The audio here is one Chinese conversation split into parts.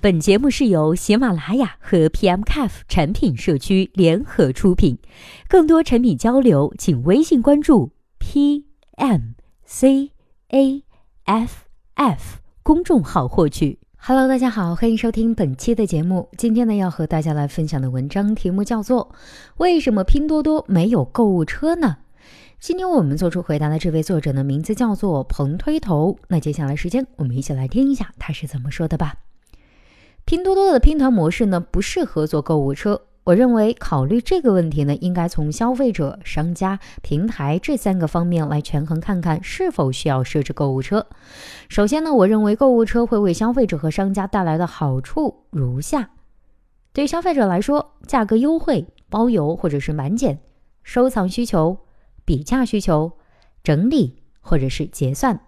本节目是由喜马拉雅和 PMCAF 产品社区联合出品，更多产品交流，请微信关注 PMCAF 公众号获取。Hello，大家好，欢迎收听本期的节目。今天呢，要和大家来分享的文章题目叫做《为什么拼多多没有购物车呢》。今天我们做出回答的这位作者呢，名字叫做彭推头。那接下来时间，我们一起来听一下他是怎么说的吧。拼多多的拼团模式呢，不适合做购物车。我认为考虑这个问题呢，应该从消费者、商家、平台这三个方面来权衡，看看是否需要设置购物车。首先呢，我认为购物车会为消费者和商家带来的好处如下：对消费者来说，价格优惠、包邮或者是满减；收藏需求、比价需求、整理或者是结算。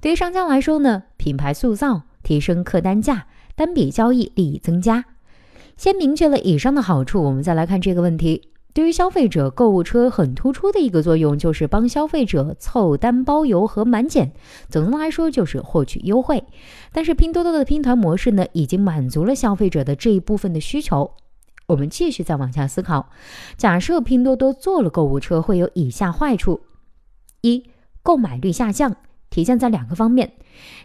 对于商家来说呢，品牌塑造、提升客单价。单笔交易利益增加。先明确了以上的好处，我们再来看这个问题。对于消费者，购物车很突出的一个作用就是帮消费者凑单、包邮和满减。总的来说，就是获取优惠。但是拼多多的拼团模式呢，已经满足了消费者的这一部分的需求。我们继续再往下思考：假设拼多多做了购物车，会有以下坏处：一、购买率下降。体现在两个方面，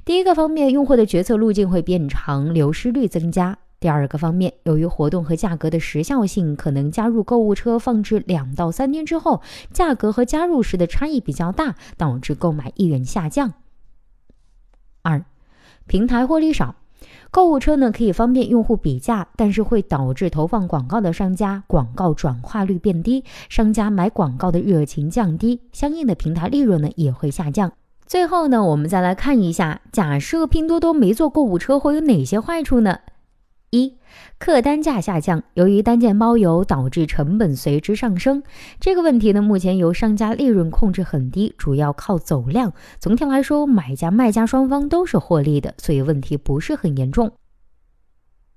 第一个方面，用户的决策路径会变长，流失率增加；第二个方面，由于活动和价格的时效性，可能加入购物车放置两到三天之后，价格和加入时的差异比较大，导致购买意愿下降。二，平台获利少。购物车呢可以方便用户比价，但是会导致投放广告的商家广告转化率变低，商家买广告的热情降低，相应的平台利润呢也会下降。最后呢，我们再来看一下，假设拼多多没做购物车，会有哪些坏处呢？一、客单价下降，由于单件包邮，导致成本随之上升。这个问题呢，目前由商家利润控制很低，主要靠走量。总体来说，买家卖家双方都是获利的，所以问题不是很严重。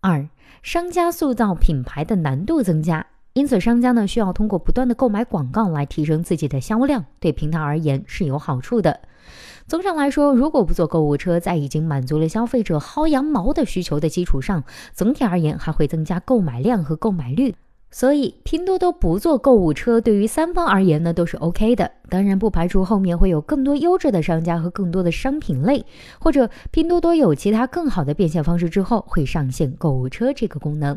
二、商家塑造品牌的难度增加。因此，商家呢需要通过不断的购买广告来提升自己的销量，对平台而言是有好处的。综上来说，如果不做购物车，在已经满足了消费者薅羊毛的需求的基础上，总体而言还会增加购买量和购买率。所以，拼多多不做购物车，对于三方而言呢都是 OK 的。当然，不排除后面会有更多优质的商家和更多的商品类，或者拼多多有其他更好的变现方式之后，会上线购物车这个功能。